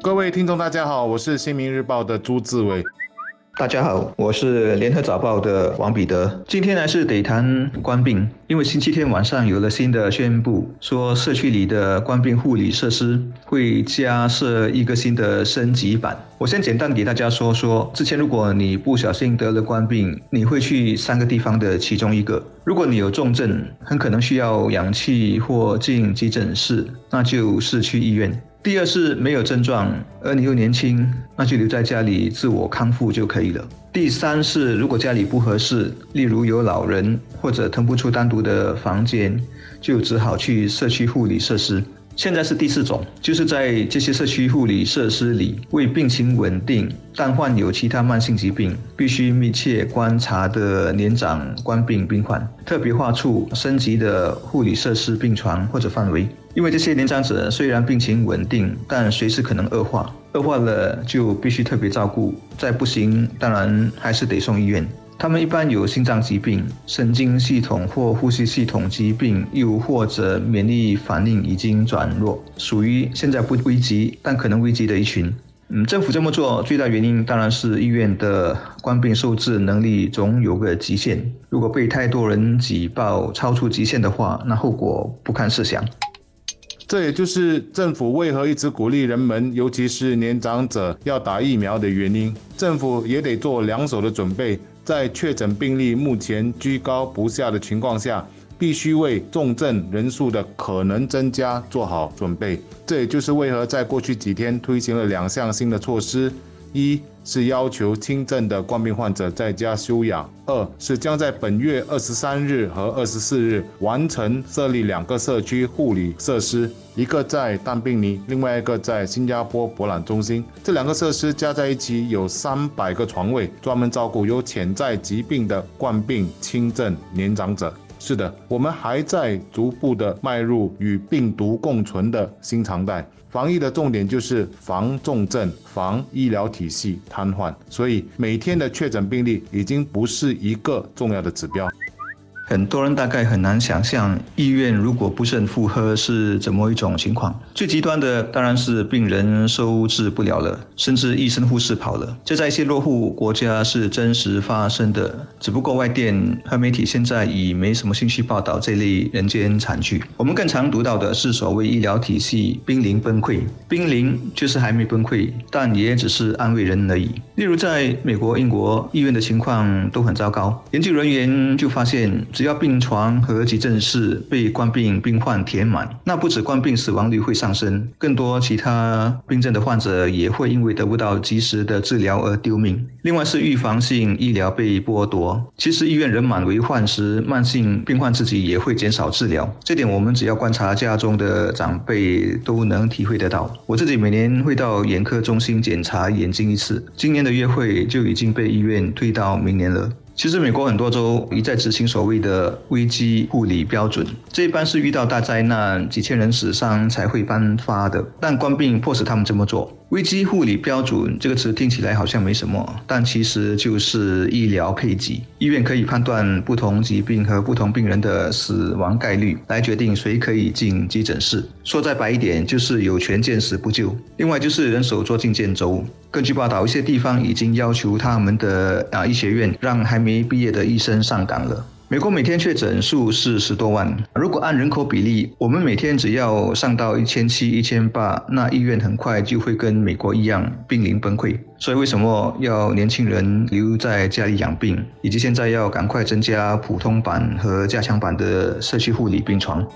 各位听众，大家好，我是新民日报的朱志伟。大家好，我是联合早报的王彼得。今天呢是得谈官病，因为星期天晚上有了新的宣布，说社区里的官病护理设施会加设一个新的升级版。我先简单给大家说说，之前如果你不小心得了官病，你会去三个地方的其中一个。如果你有重症，很可能需要氧气或进急诊室，那就是去医院。第二是没有症状，而你又年轻，那就留在家里自我康复就可以了。第三是如果家里不合适，例如有老人或者腾不出单独的房间，就只好去社区护理设施。现在是第四种，就是在这些社区护理设施里，为病情稳定但患有其他慢性疾病、必须密切观察的年长官病病患，特别划出升级的护理设施病床或者范围。因为这些年长者虽然病情稳定，但随时可能恶化，恶化了就必须特别照顾，再不行，当然还是得送医院。他们一般有心脏疾病、神经系统或呼吸系统疾病，又或者免疫反应已经转弱，属于现在不危急但可能危急的一群。嗯，政府这么做最大原因当然是医院的官病受治能力总有个极限，如果被太多人挤爆超出极限的话，那后果不堪设想。这也就是政府为何一直鼓励人们，尤其是年长者要打疫苗的原因。政府也得做两手的准备。在确诊病例目前居高不下的情况下，必须为重症人数的可能增加做好准备。这也就是为何在过去几天推行了两项新的措施：一是要求轻症的冠病患者在家休养；二是将在本月二十三日和二十四日完成设立两个社区护理设施。一个在淡病尼，另外一个在新加坡博览中心。这两个设施加在一起有三百个床位，专门照顾有潜在疾病的冠病轻症年长者。是的，我们还在逐步的迈入与病毒共存的新常态。防疫的重点就是防重症、防医疗体系瘫痪，所以每天的确诊病例已经不是一个重要的指标。很多人大概很难想象，医院如果不慎负荷是怎么一种情况。最极端的当然是病人收治不了了，甚至医生护士跑了。这在一些落后国家是真实发生的，只不过外电和媒体现在已没什么兴趣报道这类人间惨剧。我们更常读到的是所谓医疗体系濒临崩溃，濒临就是还没崩溃，但也只是安慰人而已。例如在美国、英国，医院的情况都很糟糕，研究人员就发现。只要病床和急诊室被冠病病患填满，那不止冠病死亡率会上升，更多其他病症的患者也会因为得不到及时的治疗而丢命。另外是预防性医疗被剥夺。其实医院人满为患时，慢性病患自己也会减少治疗。这点我们只要观察家中的长辈都能体会得到。我自己每年会到眼科中心检查眼睛一次，今年的约会就已经被医院推到明年了。其实，美国很多州一再执行所谓的危机护理标准，这一般是遇到大灾难、几千人死伤才会颁发的，但官兵迫使他们这么做。危机护理标准这个词听起来好像没什么，但其实就是医疗配给。医院可以判断不同疾病和不同病人的死亡概率，来决定谁可以进急诊室。说再白一点，就是有权见死不救。另外就是人手捉襟见肘。根据报道，一些地方已经要求他们的啊医学院让还没毕业的医生上岗了。美国每天确诊数是十多万，如果按人口比例，我们每天只要上到一千七、一千八，那医院很快就会跟美国一样濒临崩溃。所以为什么要年轻人留在家里养病，以及现在要赶快增加普通版和加强版的社区护理病床？